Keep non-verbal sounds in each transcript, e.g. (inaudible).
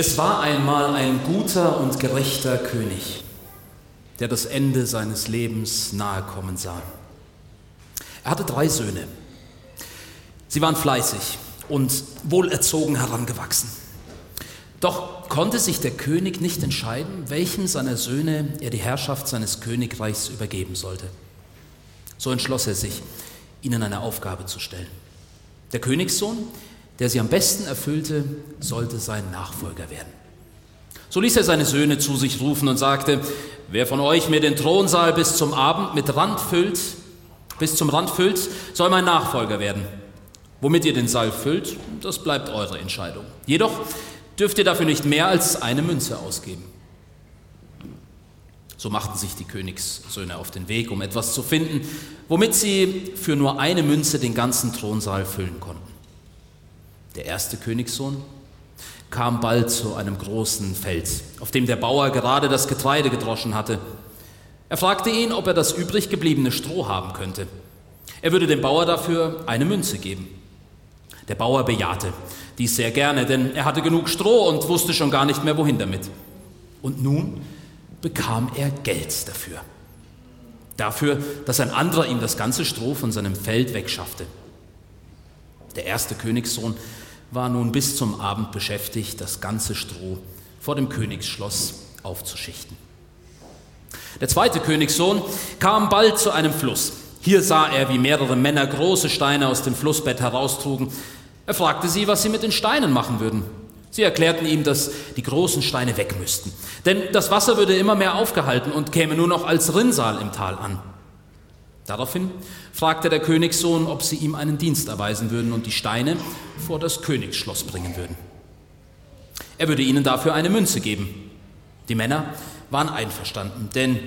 Es war einmal ein guter und gerechter König, der das Ende seines Lebens nahe kommen sah. Er hatte drei Söhne. Sie waren fleißig und wohlerzogen herangewachsen. Doch konnte sich der König nicht entscheiden, welchem seiner Söhne er die Herrschaft seines Königreichs übergeben sollte. So entschloss er sich, ihnen eine Aufgabe zu stellen. Der Königssohn der sie am besten erfüllte, sollte sein Nachfolger werden. So ließ er seine Söhne zu sich rufen und sagte, wer von euch mir den Thronsaal bis zum Abend mit Rand füllt, bis zum Rand füllt, soll mein Nachfolger werden. Womit ihr den Saal füllt, das bleibt eure Entscheidung. Jedoch dürft ihr dafür nicht mehr als eine Münze ausgeben. So machten sich die Königssöhne auf den Weg, um etwas zu finden, womit sie für nur eine Münze den ganzen Thronsaal füllen konnten der erste Königssohn, kam bald zu einem großen Feld, auf dem der Bauer gerade das Getreide gedroschen hatte. Er fragte ihn, ob er das übrig gebliebene Stroh haben könnte. Er würde dem Bauer dafür eine Münze geben. Der Bauer bejahte dies sehr gerne, denn er hatte genug Stroh und wusste schon gar nicht mehr, wohin damit. Und nun bekam er Geld dafür. Dafür, dass ein anderer ihm das ganze Stroh von seinem Feld wegschaffte. Der erste Königssohn war nun bis zum Abend beschäftigt, das ganze Stroh vor dem Königsschloss aufzuschichten. Der zweite Königssohn kam bald zu einem Fluss. Hier sah er, wie mehrere Männer große Steine aus dem Flussbett heraustrugen. Er fragte sie, was sie mit den Steinen machen würden. Sie erklärten ihm, dass die großen Steine weg müssten, denn das Wasser würde immer mehr aufgehalten und käme nur noch als Rinnsal im Tal an. Daraufhin fragte der Königssohn, ob sie ihm einen Dienst erweisen würden und die Steine vor das Königsschloss bringen würden. Er würde ihnen dafür eine Münze geben. Die Männer waren einverstanden, denn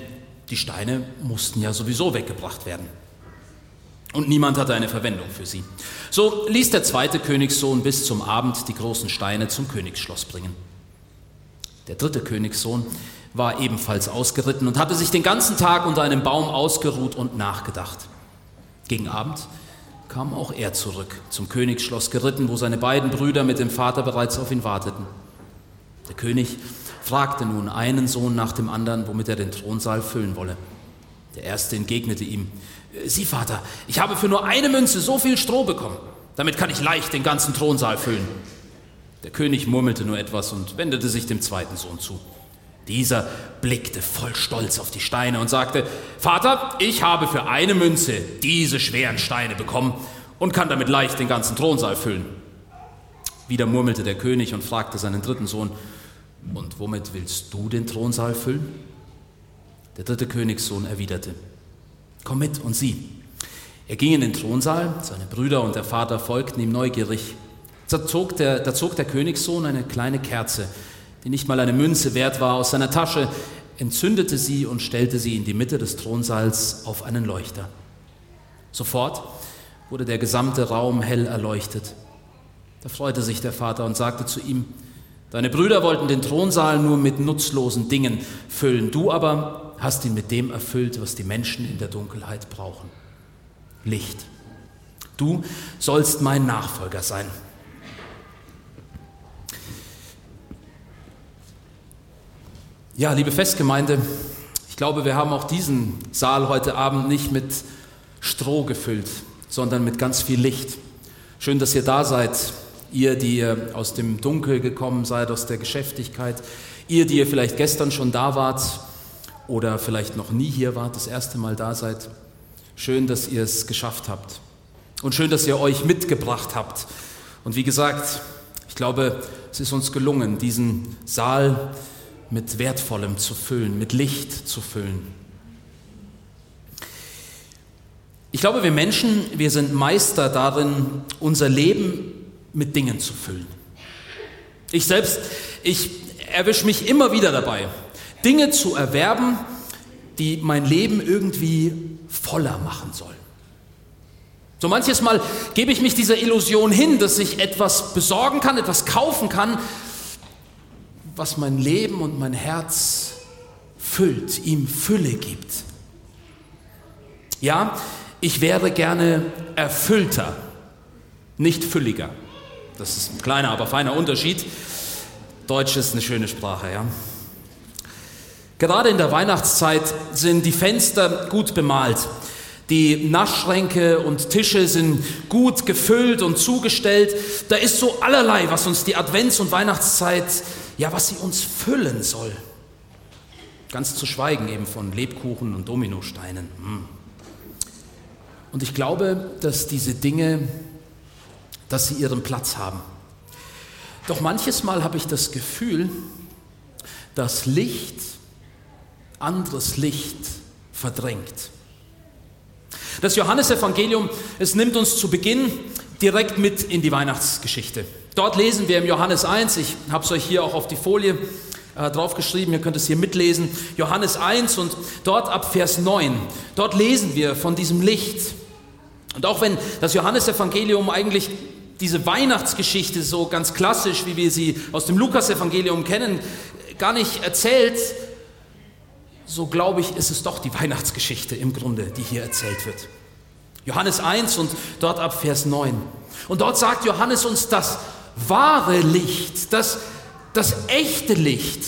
die Steine mussten ja sowieso weggebracht werden. Und niemand hatte eine Verwendung für sie. So ließ der zweite Königssohn bis zum Abend die großen Steine zum Königsschloss bringen. Der dritte Königssohn war ebenfalls ausgeritten und hatte sich den ganzen Tag unter einem Baum ausgeruht und nachgedacht. Gegen Abend kam auch er zurück, zum Königsschloss geritten, wo seine beiden Brüder mit dem Vater bereits auf ihn warteten. Der König fragte nun einen Sohn nach dem anderen, womit er den Thronsaal füllen wolle. Der erste entgegnete ihm, Sieh, Vater, ich habe für nur eine Münze so viel Stroh bekommen. Damit kann ich leicht den ganzen Thronsaal füllen. Der König murmelte nur etwas und wendete sich dem zweiten Sohn zu. Dieser blickte voll Stolz auf die Steine und sagte, Vater, ich habe für eine Münze diese schweren Steine bekommen und kann damit leicht den ganzen Thronsaal füllen. Wieder murmelte der König und fragte seinen dritten Sohn, und womit willst du den Thronsaal füllen? Der dritte Königssohn erwiderte, komm mit und sieh. Er ging in den Thronsaal, seine Brüder und der Vater folgten ihm neugierig. Da zog der, da zog der Königssohn eine kleine Kerze, die nicht mal eine Münze wert war, aus seiner Tasche, entzündete sie und stellte sie in die Mitte des Thronsaals auf einen Leuchter. Sofort wurde der gesamte Raum hell erleuchtet. Da freute sich der Vater und sagte zu ihm, Deine Brüder wollten den Thronsaal nur mit nutzlosen Dingen füllen, du aber hast ihn mit dem erfüllt, was die Menschen in der Dunkelheit brauchen. Licht. Du sollst mein Nachfolger sein. Ja, liebe Festgemeinde, ich glaube, wir haben auch diesen Saal heute Abend nicht mit Stroh gefüllt, sondern mit ganz viel Licht. Schön, dass ihr da seid, ihr, die ihr aus dem Dunkel gekommen seid, aus der Geschäftigkeit, ihr, die ihr vielleicht gestern schon da wart oder vielleicht noch nie hier wart, das erste Mal da seid. Schön, dass ihr es geschafft habt. Und schön, dass ihr euch mitgebracht habt. Und wie gesagt, ich glaube, es ist uns gelungen, diesen Saal mit Wertvollem zu füllen, mit Licht zu füllen. Ich glaube, wir Menschen, wir sind Meister darin, unser Leben mit Dingen zu füllen. Ich selbst, ich erwische mich immer wieder dabei, Dinge zu erwerben, die mein Leben irgendwie voller machen sollen. So manches Mal gebe ich mich dieser Illusion hin, dass ich etwas besorgen kann, etwas kaufen kann, was mein Leben und mein Herz füllt, ihm Fülle gibt. Ja, ich wäre gerne erfüllter, nicht fülliger. Das ist ein kleiner, aber feiner Unterschied. Deutsch ist eine schöne Sprache, ja. Gerade in der Weihnachtszeit sind die Fenster gut bemalt. Die Naschschränke und Tische sind gut gefüllt und zugestellt. Da ist so allerlei, was uns die Advents- und Weihnachtszeit, ja, was sie uns füllen soll. Ganz zu schweigen eben von Lebkuchen und Dominosteinen. Hm. Und ich glaube, dass diese Dinge, dass sie ihren Platz haben. Doch manches Mal habe ich das Gefühl, dass Licht anderes Licht verdrängt. Das Johannesevangelium, es nimmt uns zu Beginn direkt mit in die Weihnachtsgeschichte. Dort lesen wir im Johannes 1, ich habe es euch hier auch auf die Folie äh, draufgeschrieben, ihr könnt es hier mitlesen, Johannes 1 und dort ab Vers 9, dort lesen wir von diesem Licht. Und auch wenn das Johannesevangelium eigentlich diese Weihnachtsgeschichte so ganz klassisch, wie wir sie aus dem Lukasevangelium kennen, gar nicht erzählt, so glaube ich, ist es doch die Weihnachtsgeschichte im Grunde, die hier erzählt wird. Johannes 1 und dort ab Vers 9. Und dort sagt Johannes uns das wahre Licht, das, das echte Licht,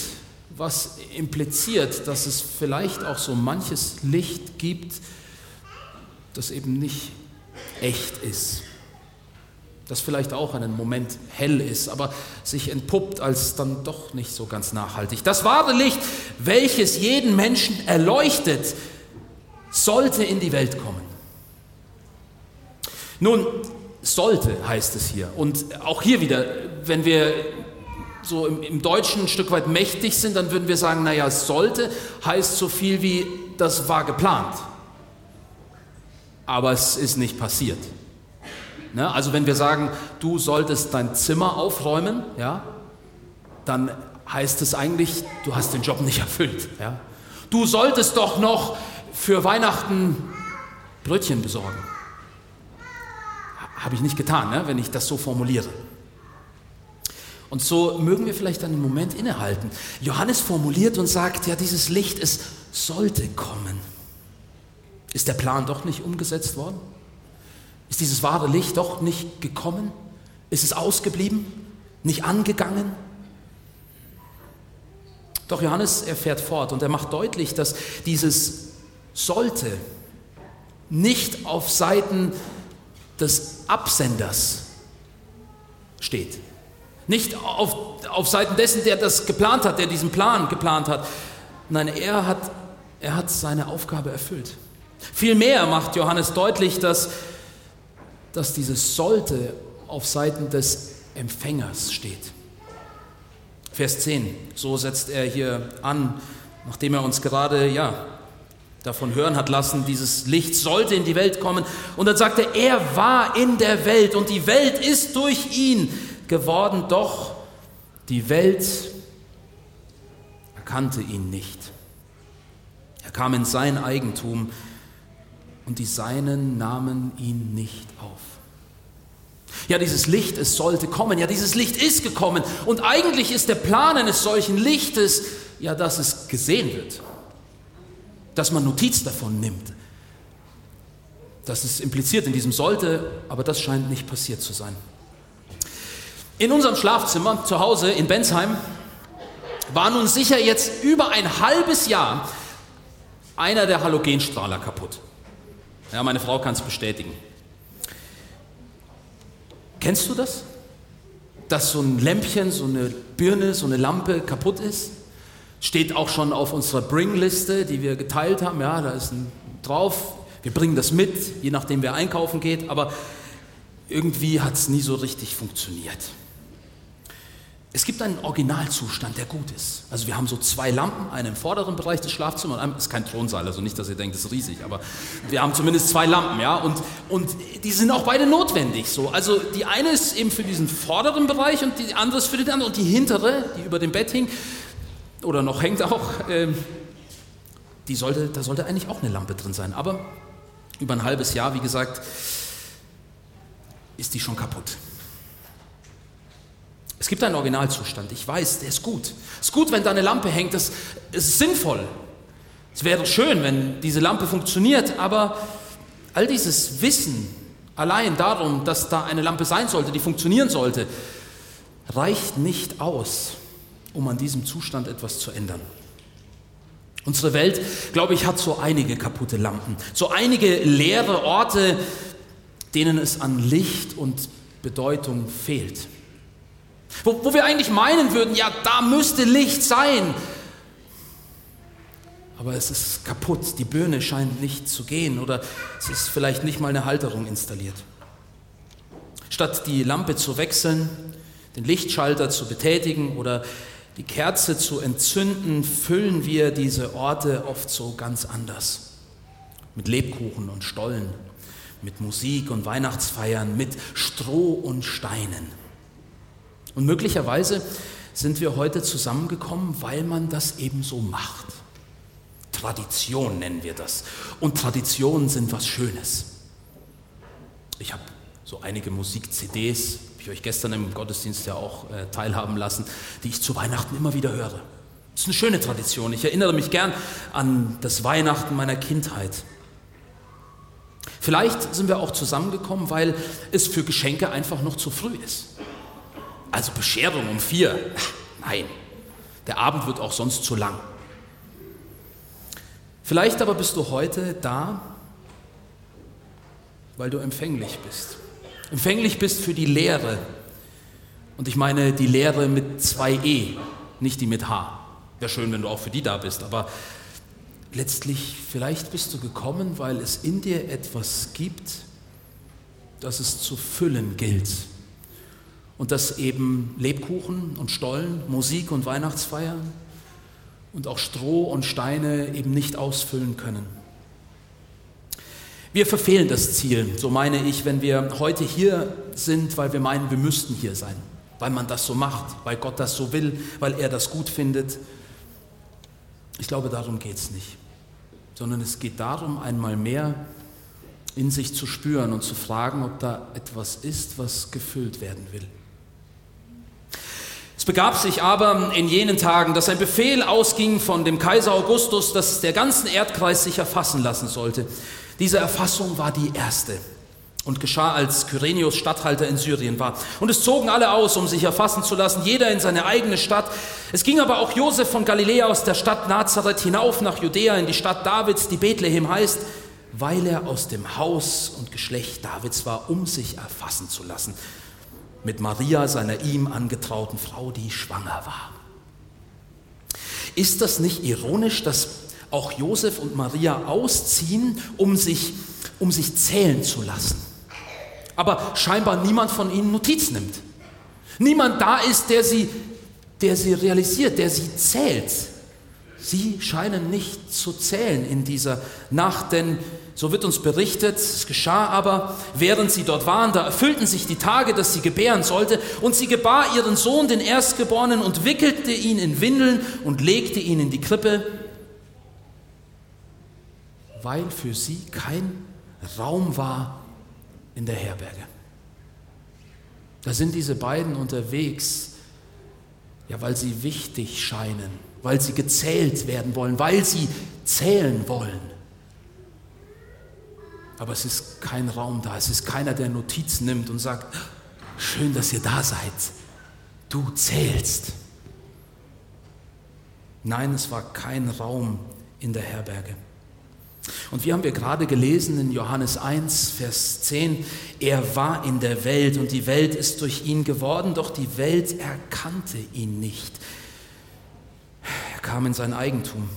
was impliziert, dass es vielleicht auch so manches Licht gibt, das eben nicht echt ist das vielleicht auch einen Moment hell ist, aber sich entpuppt als dann doch nicht so ganz nachhaltig. Das wahre Licht, welches jeden Menschen erleuchtet, sollte in die Welt kommen. Nun, sollte heißt es hier. Und auch hier wieder, wenn wir so im, im, Deutschen ein Stück weit mächtig sind, dann würden wir sagen, naja, sollte heißt so viel wie, das war geplant. Aber es ist nicht passiert. Ne? Also wenn wir sagen, du solltest dein Zimmer aufräumen, ja, dann heißt es eigentlich, du hast den Job nicht (laughs) erfüllt. Ja? Du solltest doch noch für Weihnachten Brötchen besorgen. Habe ich nicht getan, ne? wenn ich das so formuliere. Und so mögen wir vielleicht einen Moment innehalten. Johannes formuliert und sagt, ja, dieses Licht, es sollte kommen. Ist der Plan doch nicht umgesetzt worden? Ist dieses wahre Licht doch nicht gekommen? Ist es ausgeblieben? Nicht angegangen? Doch Johannes, er fährt fort und er macht deutlich, dass dieses sollte nicht auf Seiten des Absenders steht. Nicht auf, auf Seiten dessen, der das geplant hat, der diesen Plan geplant hat. Nein, er hat, er hat seine Aufgabe erfüllt. Vielmehr macht Johannes deutlich, dass dass dieses sollte auf Seiten des Empfängers steht. Vers 10, so setzt er hier an, nachdem er uns gerade, ja, davon hören hat lassen, dieses Licht sollte in die Welt kommen. Und dann sagt er, er war in der Welt und die Welt ist durch ihn geworden, doch die Welt erkannte ihn nicht. Er kam in sein Eigentum und die Seinen nahmen ihn nicht auf. Ja, dieses Licht, es sollte kommen. Ja, dieses Licht ist gekommen. Und eigentlich ist der Plan eines solchen Lichtes, ja, dass es gesehen wird. Dass man Notiz davon nimmt. Das ist impliziert in diesem sollte, aber das scheint nicht passiert zu sein. In unserem Schlafzimmer zu Hause in Bensheim war nun sicher jetzt über ein halbes Jahr einer der Halogenstrahler kaputt. Ja, meine Frau kann es bestätigen. Kennst du das? Dass so ein Lämpchen, so eine Birne, so eine Lampe kaputt ist? Steht auch schon auf unserer Bring-Liste, die wir geteilt haben. Ja, da ist ein drauf. Wir bringen das mit, je nachdem wer einkaufen geht. Aber irgendwie hat es nie so richtig funktioniert. Es gibt einen Originalzustand, der gut ist. Also wir haben so zwei Lampen, eine im vorderen Bereich des Schlafzimmers, und ist kein Thronsaal, also nicht, dass ihr denkt, das ist riesig, aber wir haben zumindest zwei Lampen, ja, und, und die sind auch beide notwendig. So. Also die eine ist eben für diesen vorderen Bereich und die andere ist für den anderen und die hintere, die über dem Bett hing oder noch hängt auch, äh, die sollte, da sollte eigentlich auch eine Lampe drin sein. Aber über ein halbes Jahr, wie gesagt, ist die schon kaputt. Es gibt einen Originalzustand. Ich weiß, der ist gut. Es ist gut, wenn da eine Lampe hängt. Das ist sinnvoll. Es wäre schön, wenn diese Lampe funktioniert, aber all dieses Wissen allein darum, dass da eine Lampe sein sollte, die funktionieren sollte, reicht nicht aus, um an diesem Zustand etwas zu ändern. Unsere Welt, glaube ich, hat so einige kaputte Lampen, so einige leere Orte, denen es an Licht und Bedeutung fehlt. Wo, wo wir eigentlich meinen würden, ja, da müsste Licht sein. Aber es ist kaputt, die Birne scheint nicht zu gehen oder es ist vielleicht nicht mal eine Halterung installiert. Statt die Lampe zu wechseln, den Lichtschalter zu betätigen oder die Kerze zu entzünden, füllen wir diese Orte oft so ganz anders. Mit Lebkuchen und Stollen, mit Musik und Weihnachtsfeiern, mit Stroh und Steinen. Und möglicherweise sind wir heute zusammengekommen, weil man das eben so macht. Tradition nennen wir das. Und Traditionen sind was Schönes. Ich habe so einige Musik-CDs, ich euch gestern im Gottesdienst ja auch äh, teilhaben lassen, die ich zu Weihnachten immer wieder höre. Das ist eine schöne Tradition. Ich erinnere mich gern an das Weihnachten meiner Kindheit. Vielleicht sind wir auch zusammengekommen, weil es für Geschenke einfach noch zu früh ist. Also Bescherung um vier. Nein, der Abend wird auch sonst zu lang. Vielleicht aber bist du heute da, weil du empfänglich bist. Empfänglich bist für die Lehre. Und ich meine die Lehre mit zwei E, nicht die mit H. Wäre schön, wenn du auch für die da bist, aber letztlich, vielleicht bist du gekommen, weil es in dir etwas gibt, das es zu füllen gilt und das eben Lebkuchen und Stollen, Musik und Weihnachtsfeiern und auch Stroh und Steine eben nicht ausfüllen können. Wir verfehlen das Ziel, so meine ich, wenn wir heute hier sind, weil wir meinen, wir müssten hier sein, weil man das so macht, weil Gott das so will, weil er das gut findet. Ich glaube, darum geht es nicht, sondern es geht darum, einmal mehr in sich zu spüren und zu fragen, ob da etwas ist, was gefüllt werden will. Es begab sich aber in jenen Tagen, dass ein Befehl ausging von dem Kaiser Augustus, dass der ganzen Erdkreis sich erfassen lassen sollte. Diese Erfassung war die erste und geschah, als Kyrenius Statthalter in Syrien war. Und es zogen alle aus, um sich erfassen zu lassen, jeder in seine eigene Stadt. Es ging aber auch Josef von Galiläa aus der Stadt Nazareth hinauf nach Judäa in die Stadt Davids, die Bethlehem heißt, weil er aus dem Haus und Geschlecht Davids war, um sich erfassen zu lassen mit Maria, seiner ihm angetrauten Frau, die schwanger war. Ist das nicht ironisch, dass auch Josef und Maria ausziehen, um sich, um sich zählen zu lassen? Aber scheinbar niemand von ihnen Notiz nimmt. Niemand da ist, der sie, der sie realisiert, der sie zählt. Sie scheinen nicht zu zählen in dieser Nacht, denn so wird uns berichtet, es geschah aber, während sie dort waren, da erfüllten sich die Tage, dass sie gebären sollte, und sie gebar ihren Sohn, den Erstgeborenen, und wickelte ihn in Windeln und legte ihn in die Krippe, weil für sie kein Raum war in der Herberge. Da sind diese beiden unterwegs, ja, weil sie wichtig scheinen, weil sie gezählt werden wollen, weil sie zählen wollen. Aber es ist kein Raum da, es ist keiner, der Notiz nimmt und sagt, schön, dass ihr da seid, du zählst. Nein, es war kein Raum in der Herberge. Und wie haben wir gerade gelesen in Johannes 1, Vers 10, er war in der Welt und die Welt ist durch ihn geworden, doch die Welt erkannte ihn nicht. Er kam in sein Eigentum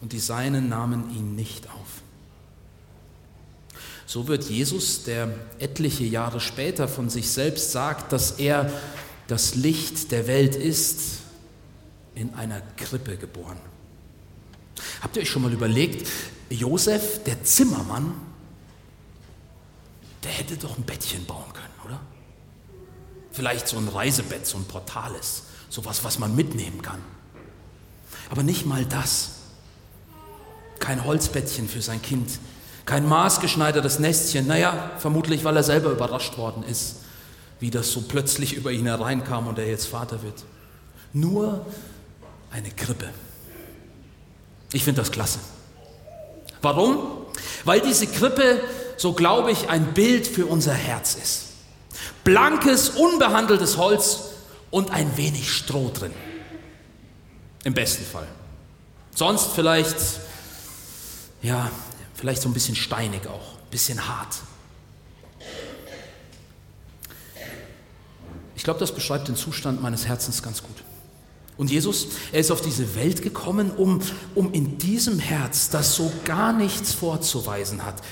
und die Seinen nahmen ihn nicht auf. So wird Jesus, der etliche Jahre später von sich selbst sagt, dass er das Licht der Welt ist, in einer Krippe geboren. Habt ihr euch schon mal überlegt, Josef, der Zimmermann, der hätte doch ein Bettchen bauen können, oder? Vielleicht so ein Reisebett, so ein Portales, sowas, was man mitnehmen kann. Aber nicht mal das. Kein Holzbettchen für sein Kind, kein maßgeschneidertes Nestchen, naja, vermutlich, weil er selber überrascht worden ist, wie das so plötzlich über ihn hereinkam und er jetzt Vater wird. Nur eine Krippe. Ich finde das klasse. Warum? Weil diese Krippe, so glaube ich, ein Bild für unser Herz ist. Blankes, unbehandeltes Holz und ein wenig Stroh drin. Im besten Fall. Sonst vielleicht, ja, vielleicht so ein bisschen steinig auch, ein bisschen hart. Ich glaube, das beschreibt den Zustand meines Herzens ganz gut. Und Jesus, er ist auf diese Welt gekommen, um, um in diesem Herz, das so gar nichts vorzuweisen hat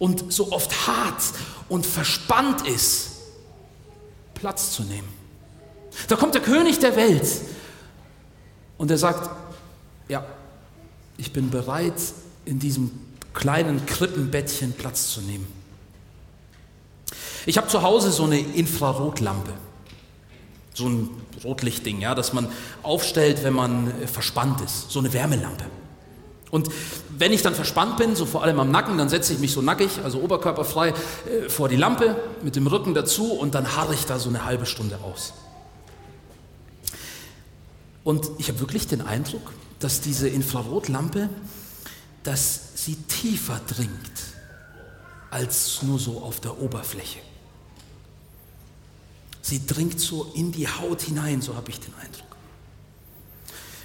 und so oft hart und verspannt ist, Platz zu nehmen. Da kommt der König der Welt und er sagt, ja, ich bin bereit, in diesem kleinen Krippenbettchen Platz zu nehmen. Ich habe zu Hause so eine Infrarotlampe so ein Rotlichtding, ja, das man aufstellt, wenn man äh, verspannt ist, so eine Wärmelampe. Und wenn ich dann verspannt bin, so vor allem am Nacken, dann setze ich mich so nackig, also oberkörperfrei, äh, vor die Lampe mit dem Rücken dazu und dann harre ich da so eine halbe Stunde aus. Und ich habe wirklich den Eindruck, dass diese Infrarotlampe, dass sie tiefer dringt als nur so auf der Oberfläche. Sie dringt so in die Haut hinein, so habe ich den Eindruck.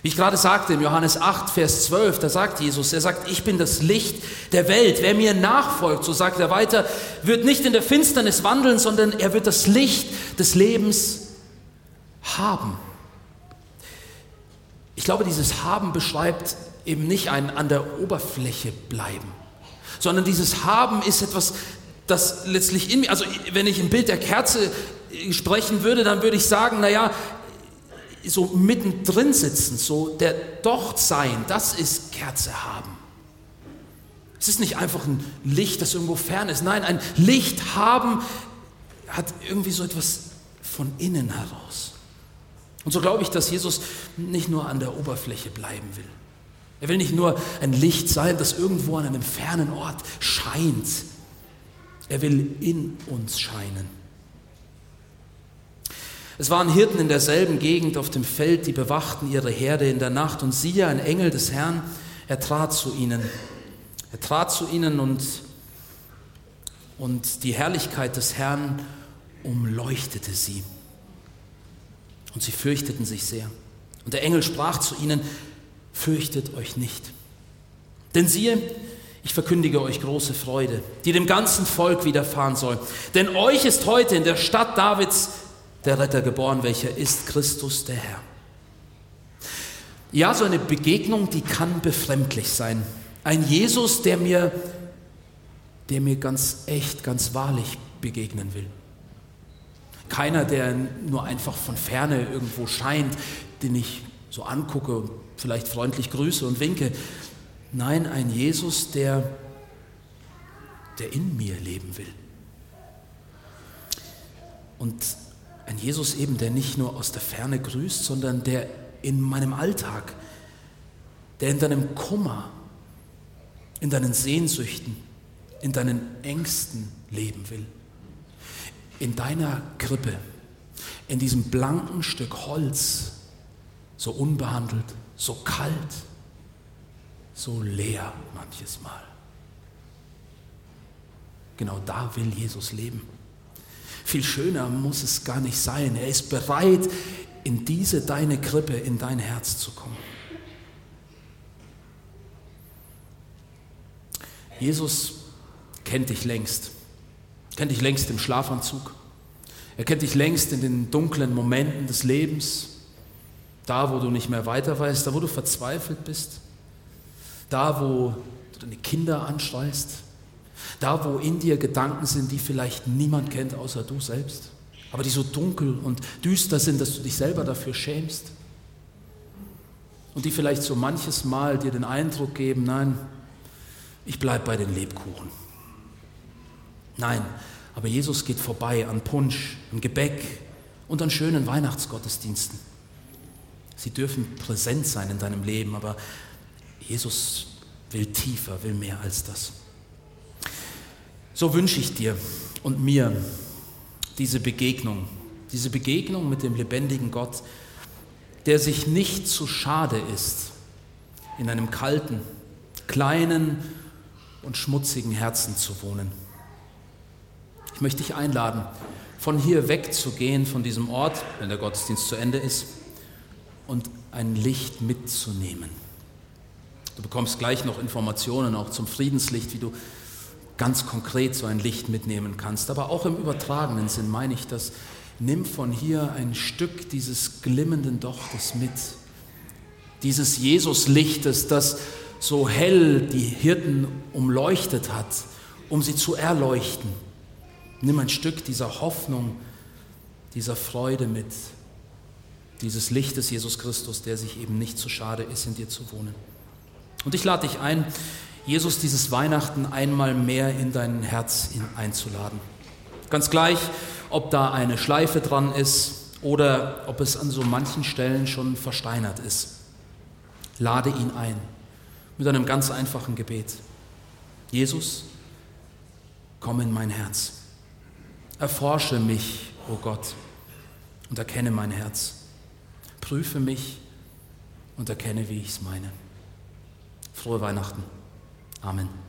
Wie ich gerade sagte, in Johannes 8, Vers 12, da sagt Jesus, er sagt, ich bin das Licht der Welt. Wer mir nachfolgt, so sagt er weiter, wird nicht in der Finsternis wandeln, sondern er wird das Licht des Lebens haben. Ich glaube, dieses Haben beschreibt eben nicht ein an der Oberfläche bleiben, sondern dieses Haben ist etwas, das letztlich in mir, also wenn ich im Bild der Kerze sprechen würde, dann würde ich sagen, naja, so mittendrin sitzen, so der Dort sein, das ist Kerze haben. Es ist nicht einfach ein Licht, das irgendwo fern ist. Nein, ein Licht haben hat irgendwie so etwas von innen heraus. Und so glaube ich, dass Jesus nicht nur an der Oberfläche bleiben will. Er will nicht nur ein Licht sein, das irgendwo an einem fernen Ort scheint. Er will in uns scheinen. Es waren Hirten in derselben Gegend auf dem Feld, die bewachten ihre Herde in der Nacht. Und siehe, ein Engel des Herrn, er trat zu ihnen. Er trat zu ihnen und, und die Herrlichkeit des Herrn umleuchtete sie. Und sie fürchteten sich sehr. Und der Engel sprach zu ihnen, fürchtet euch nicht. Denn siehe, ich verkündige euch große Freude, die dem ganzen Volk widerfahren soll. Denn euch ist heute in der Stadt Davids der Retter geboren, welcher ist Christus der Herr. Ja, so eine Begegnung, die kann befremdlich sein. Ein Jesus, der mir, der mir ganz echt, ganz wahrlich begegnen will. Keiner, der nur einfach von ferne irgendwo scheint, den ich so angucke und vielleicht freundlich grüße und winke. Nein, ein Jesus, der, der in mir leben will. Und ein Jesus eben, der nicht nur aus der Ferne grüßt, sondern der in meinem Alltag, der in deinem Kummer, in deinen Sehnsüchten, in deinen Ängsten leben will. In deiner Krippe, in diesem blanken Stück Holz, so unbehandelt, so kalt, so leer manches Mal. Genau da will Jesus leben. Viel schöner muss es gar nicht sein. Er ist bereit, in diese deine Krippe, in dein Herz zu kommen. Jesus kennt dich längst, kennt dich längst im Schlafanzug. Er kennt dich längst in den dunklen Momenten des Lebens, da wo du nicht mehr weiter weißt, da wo du verzweifelt bist, da wo du deine Kinder anschreist, da, wo in dir Gedanken sind, die vielleicht niemand kennt außer du selbst, aber die so dunkel und düster sind, dass du dich selber dafür schämst. Und die vielleicht so manches Mal dir den Eindruck geben, nein, ich bleibe bei den Lebkuchen. Nein, aber Jesus geht vorbei an Punsch, an Gebäck und an schönen Weihnachtsgottesdiensten. Sie dürfen präsent sein in deinem Leben, aber Jesus will tiefer, will mehr als das. So wünsche ich dir und mir diese Begegnung, diese Begegnung mit dem lebendigen Gott, der sich nicht zu schade ist, in einem kalten, kleinen und schmutzigen Herzen zu wohnen. Ich möchte dich einladen, von hier wegzugehen, von diesem Ort, wenn der Gottesdienst zu Ende ist, und ein Licht mitzunehmen. Du bekommst gleich noch Informationen auch zum Friedenslicht, wie du ganz konkret so ein Licht mitnehmen kannst. Aber auch im übertragenen Sinn meine ich das. Nimm von hier ein Stück dieses glimmenden Dochtes mit, dieses Jesuslichtes, das so hell die Hirten umleuchtet hat, um sie zu erleuchten. Nimm ein Stück dieser Hoffnung, dieser Freude mit, dieses Lichtes Jesus Christus, der sich eben nicht zu schade ist, in dir zu wohnen. Und ich lade dich ein, Jesus dieses Weihnachten einmal mehr in dein Herz einzuladen. Ganz gleich, ob da eine Schleife dran ist oder ob es an so manchen Stellen schon versteinert ist. Lade ihn ein mit einem ganz einfachen Gebet. Jesus, komm in mein Herz. Erforsche mich, o oh Gott, und erkenne mein Herz. Prüfe mich und erkenne, wie ich es meine. Frohe Weihnachten. Amen.